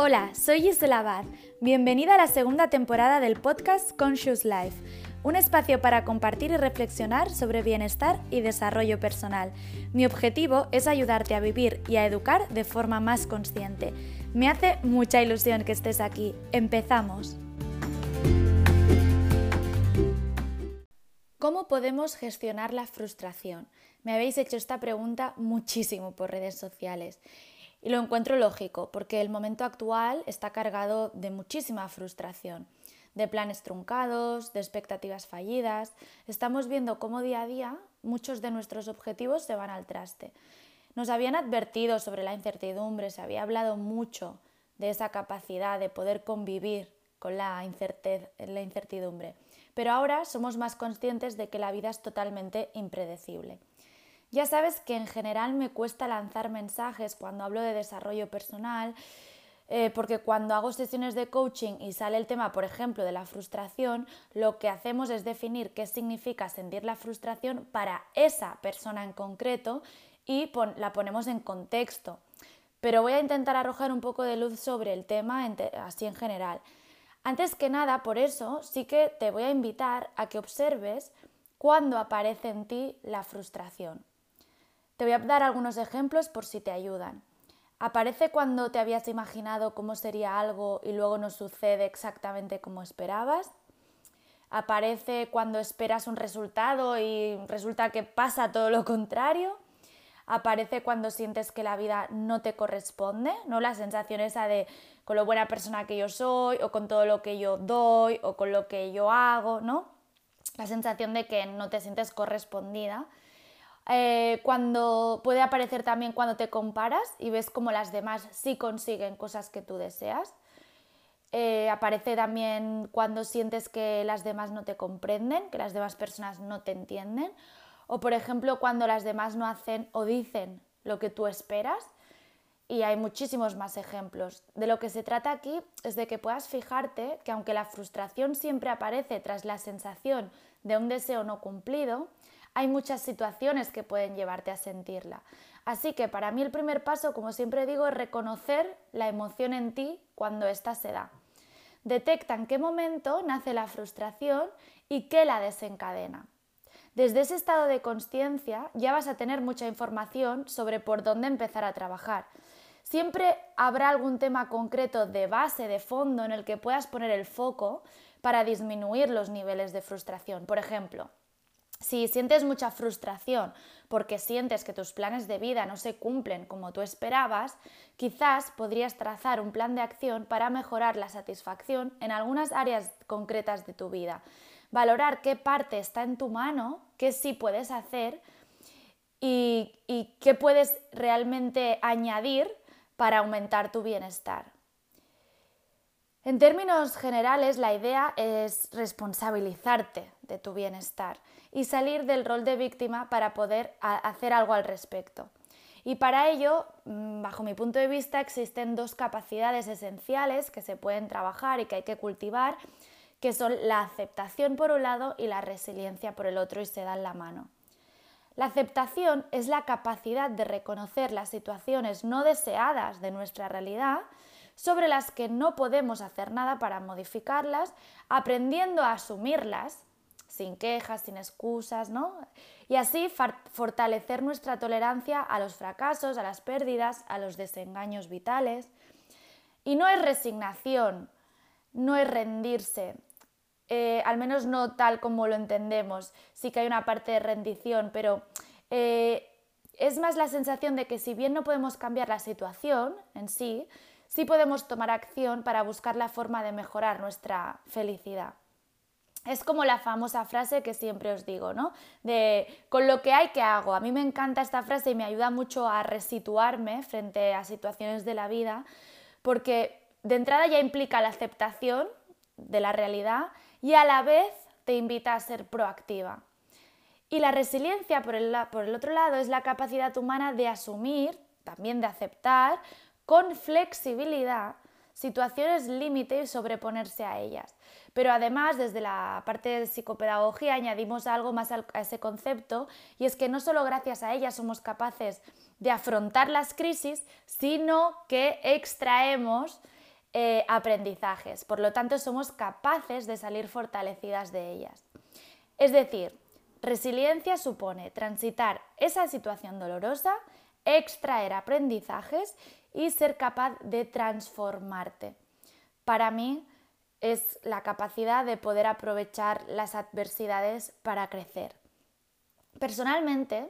Hola, soy Gisela Abad. Bienvenida a la segunda temporada del podcast Conscious Life, un espacio para compartir y reflexionar sobre bienestar y desarrollo personal. Mi objetivo es ayudarte a vivir y a educar de forma más consciente. Me hace mucha ilusión que estés aquí. Empezamos. ¿Cómo podemos gestionar la frustración? Me habéis hecho esta pregunta muchísimo por redes sociales y lo encuentro lógico, porque el momento actual está cargado de muchísima frustración, de planes truncados, de expectativas fallidas. Estamos viendo cómo día a día muchos de nuestros objetivos se van al traste. Nos habían advertido sobre la incertidumbre, se había hablado mucho de esa capacidad de poder convivir con la, la incertidumbre. Pero ahora somos más conscientes de que la vida es totalmente impredecible. Ya sabes que en general me cuesta lanzar mensajes cuando hablo de desarrollo personal, eh, porque cuando hago sesiones de coaching y sale el tema, por ejemplo, de la frustración, lo que hacemos es definir qué significa sentir la frustración para esa persona en concreto y la ponemos en contexto. Pero voy a intentar arrojar un poco de luz sobre el tema así en general. Antes que nada, por eso, sí que te voy a invitar a que observes cuándo aparece en ti la frustración. Te voy a dar algunos ejemplos por si te ayudan. ¿Aparece cuando te habías imaginado cómo sería algo y luego no sucede exactamente como esperabas? ¿Aparece cuando esperas un resultado y resulta que pasa todo lo contrario? ¿Aparece cuando sientes que la vida no te corresponde? ¿No? La sensación esa de con lo buena persona que yo soy o con todo lo que yo doy o con lo que yo hago, ¿no? La sensación de que no te sientes correspondida. Eh, cuando puede aparecer también cuando te comparas y ves cómo las demás sí consiguen cosas que tú deseas. Eh, aparece también cuando sientes que las demás no te comprenden, que las demás personas no te entienden. O por ejemplo cuando las demás no hacen o dicen lo que tú esperas. Y hay muchísimos más ejemplos. De lo que se trata aquí es de que puedas fijarte que aunque la frustración siempre aparece tras la sensación de un deseo no cumplido, hay muchas situaciones que pueden llevarte a sentirla. Así que para mí el primer paso, como siempre digo, es reconocer la emoción en ti cuando ésta se da. Detecta en qué momento nace la frustración y qué la desencadena. Desde ese estado de conciencia ya vas a tener mucha información sobre por dónde empezar a trabajar. Siempre habrá algún tema concreto de base, de fondo, en el que puedas poner el foco para disminuir los niveles de frustración. Por ejemplo, si sientes mucha frustración porque sientes que tus planes de vida no se cumplen como tú esperabas, quizás podrías trazar un plan de acción para mejorar la satisfacción en algunas áreas concretas de tu vida. Valorar qué parte está en tu mano, qué sí puedes hacer y, y qué puedes realmente añadir para aumentar tu bienestar. En términos generales, la idea es responsabilizarte de tu bienestar y salir del rol de víctima para poder hacer algo al respecto. Y para ello, mm, bajo mi punto de vista, existen dos capacidades esenciales que se pueden trabajar y que hay que cultivar, que son la aceptación por un lado y la resiliencia por el otro y se dan la mano. La aceptación es la capacidad de reconocer las situaciones no deseadas de nuestra realidad, sobre las que no podemos hacer nada para modificarlas, aprendiendo a asumirlas sin quejas, sin excusas, ¿no? Y así fortalecer nuestra tolerancia a los fracasos, a las pérdidas, a los desengaños vitales. Y no es resignación, no es rendirse, eh, al menos no tal como lo entendemos. Sí que hay una parte de rendición, pero eh, es más la sensación de que si bien no podemos cambiar la situación en sí, sí podemos tomar acción para buscar la forma de mejorar nuestra felicidad. Es como la famosa frase que siempre os digo, ¿no? De con lo que hay que hago. A mí me encanta esta frase y me ayuda mucho a resituarme frente a situaciones de la vida, porque de entrada ya implica la aceptación de la realidad y a la vez te invita a ser proactiva. Y la resiliencia, por el, por el otro lado, es la capacidad humana de asumir, también de aceptar, con flexibilidad, situaciones límite y sobreponerse a ellas. Pero además, desde la parte de psicopedagogía añadimos algo más a ese concepto y es que no solo gracias a ellas somos capaces de afrontar las crisis, sino que extraemos eh, aprendizajes. Por lo tanto, somos capaces de salir fortalecidas de ellas. Es decir, resiliencia supone transitar esa situación dolorosa, extraer aprendizajes y ser capaz de transformarte. Para mí es la capacidad de poder aprovechar las adversidades para crecer. Personalmente,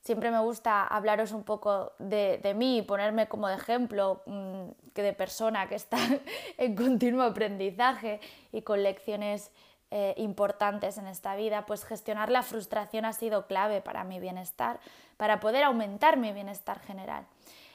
siempre me gusta hablaros un poco de, mí y ponerme como de ejemplo mm, que de persona que está en continuo aprendizaje y con lecciones eh, importantes en esta vida, pues gestionar la frustración ha sido clave para mi bienestar, para poder aumentar mi bienestar general.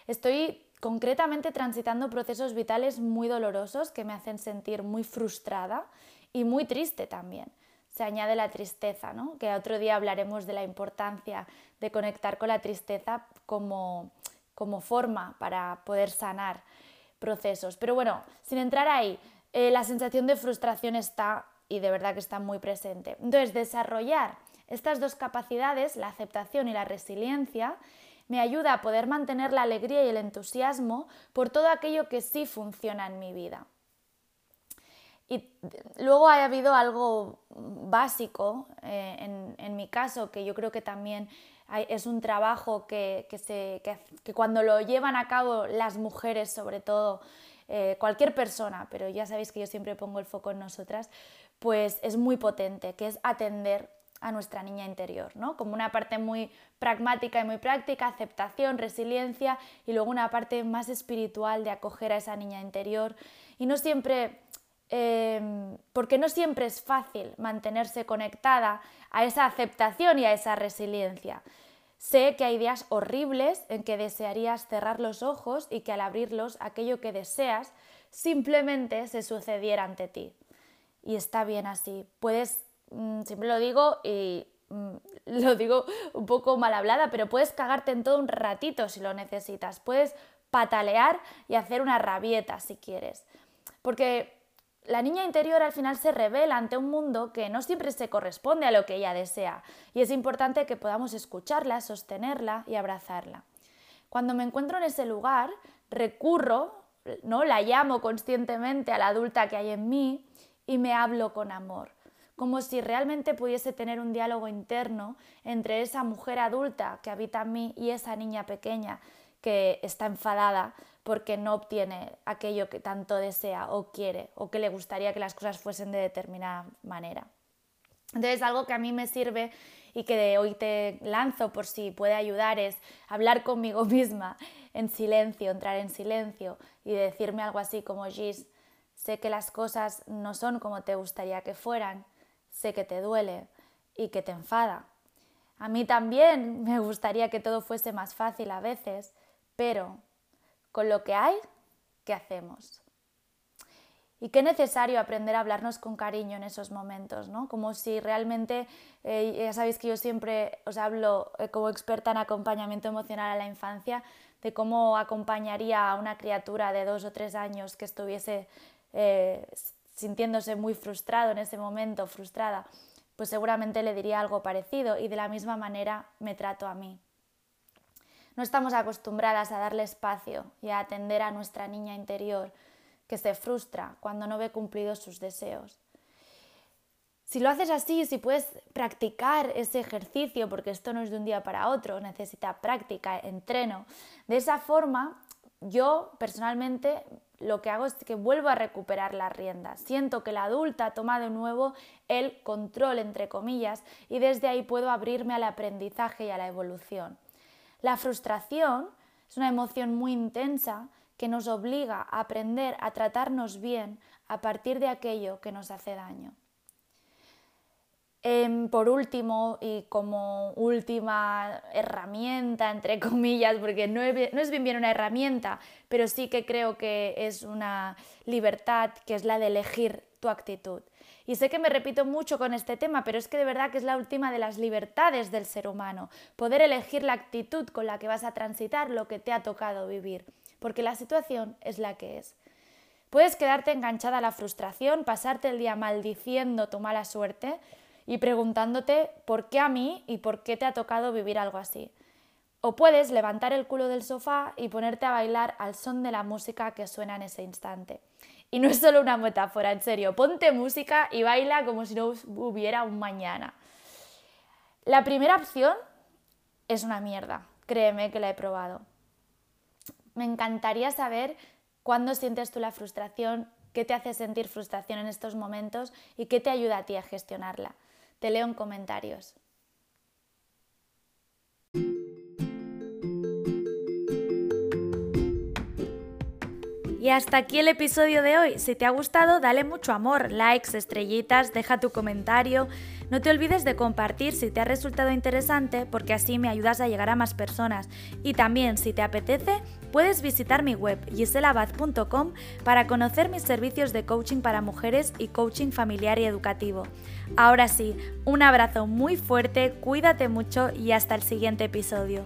Estoy concretamente transitando procesos vitales muy dolorosos que me hacen sentir muy frustrada y muy triste también. Se añade la tristeza, ¿no? que otro día hablaremos de la importancia de conectar con la tristeza como, como forma para poder sanar procesos. Pero bueno, sin entrar ahí, eh, la sensación de frustración está y de verdad que está muy presente. Entonces, desarrollar estas dos capacidades, la aceptación y la resiliencia, me ayuda a poder mantener la alegría y el entusiasmo por todo aquello que sí funciona en mi vida. Y luego ha habido algo básico eh, en, mi caso, que yo creo que también es un trabajo que, que, cuando lo llevan a cabo las mujeres, sobre todo, eh, cualquier persona, pero ya sabéis que yo siempre pongo el foco en nosotras, pues es muy potente, que es atender a nuestra niña interior, ¿no? Como una parte muy pragmática y muy práctica, aceptación, resiliencia y luego una parte más espiritual de acoger a esa niña interior. Y no siempre, em, porque no siempre es fácil mantenerse conectada a esa aceptación y a esa resiliencia. Sé que hay días horribles en que desearías cerrar los ojos y que al abrirlos aquello que deseas simplemente se sucediera ante ti. Y está bien así. Puedes Mm, siempre lo digo y mm, lo digo un poco mal hablada, pero puedes cagarte en todo un ratito si lo necesitas. Puedes patalear y hacer una rabieta si quieres. Porque la niña interior al final se revela ante un mundo que no siempre se corresponde a lo que ella desea y es importante que podamos escucharla, sostenerla y abrazarla. Cuando me encuentro en ese lugar, recurro, ¿no? la llamo conscientemente a la adulta que hay en mí y me hablo con amor como si realmente pudiese tener un diálogo interno entre esa mujer adulta que habita en mí y esa niña pequeña que está enfadada porque no obtiene aquello que tanto desea o quiere o que le gustaría que las cosas fuesen de determinada manera. Entonces, algo que a mí me sirve y que hoy te lanzo por si puede ayudar es hablar conmigo misma en silencio, entrar en silencio y decirme algo así como, Gis, sé que las cosas no son como te gustaría que fueran, sé que te duele y que te enfada. A mí también me gustaría que todo fuese más fácil a veces, pero con lo que hay, ¿qué hacemos? Y qué necesario aprender a hablarnos con cariño en esos momentos, ¿no? Como si realmente, eh, ya sabéis que yo siempre os hablo eh, como experta en acompañamiento emocional a la infancia, de cómo acompañaría a una criatura de dos o tres años que estuviese eh, sintiéndose muy frustrado en ese momento, frustrada, pues seguramente le diría algo parecido y de la misma manera me trato a mí. No estamos acostumbradas a darle espacio y a atender a nuestra niña interior que se frustra cuando no ve cumplidos sus deseos. Si lo haces así, si puedes practicar ese ejercicio, porque esto no es de un día para otro, necesita práctica, entreno, de esa forma yo personalmente lo que hago es que vuelvo a recuperar la rienda. Siento que la adulta toma de nuevo el control, entre comillas, y desde ahí puedo abrirme al aprendizaje y a la evolución. La frustración es una emoción muy intensa que nos obliga a aprender a tratarnos bien a partir de aquello que nos hace daño. Em, por último, y como última herramienta, entre comillas, porque no es, bien bien una herramienta, pero sí que creo que es una libertad, que es la de elegir tu actitud. Y sé que me repito mucho con este tema, pero es que de verdad que es la última de las libertades del ser humano, poder elegir la actitud con la que vas a transitar lo que te ha tocado vivir, porque la situación es la que es. Puedes quedarte enganchada a la frustración, pasarte el día maldiciendo tu mala suerte, y preguntándote por qué a mí y por qué te ha tocado vivir algo así. O puedes levantar el culo del sofá y ponerte a bailar al son de la música que suena en ese instante. Y no es solo una metáfora, en serio, ponte música y baila como si no hubiera un mañana. La primera opción es una mierda, créeme que la he probado. Me encantaría saber cuándo sientes tú la frustración, qué te hace sentir frustración en estos momentos y qué te ayuda a ti a gestionarla. Te leo en comentarios. Y hasta aquí el episodio de hoy. Si te ha gustado, dale mucho amor, likes, estrellitas, deja tu comentario. No te olvides de compartir si te ha resultado interesante porque así me ayudas a llegar a más personas. Y también, si te apetece, puedes visitar mi web giselabad.com para conocer mis servicios de coaching para mujeres y coaching familiar y educativo. Ahora sí, un abrazo muy fuerte, cuídate mucho y hasta el siguiente episodio.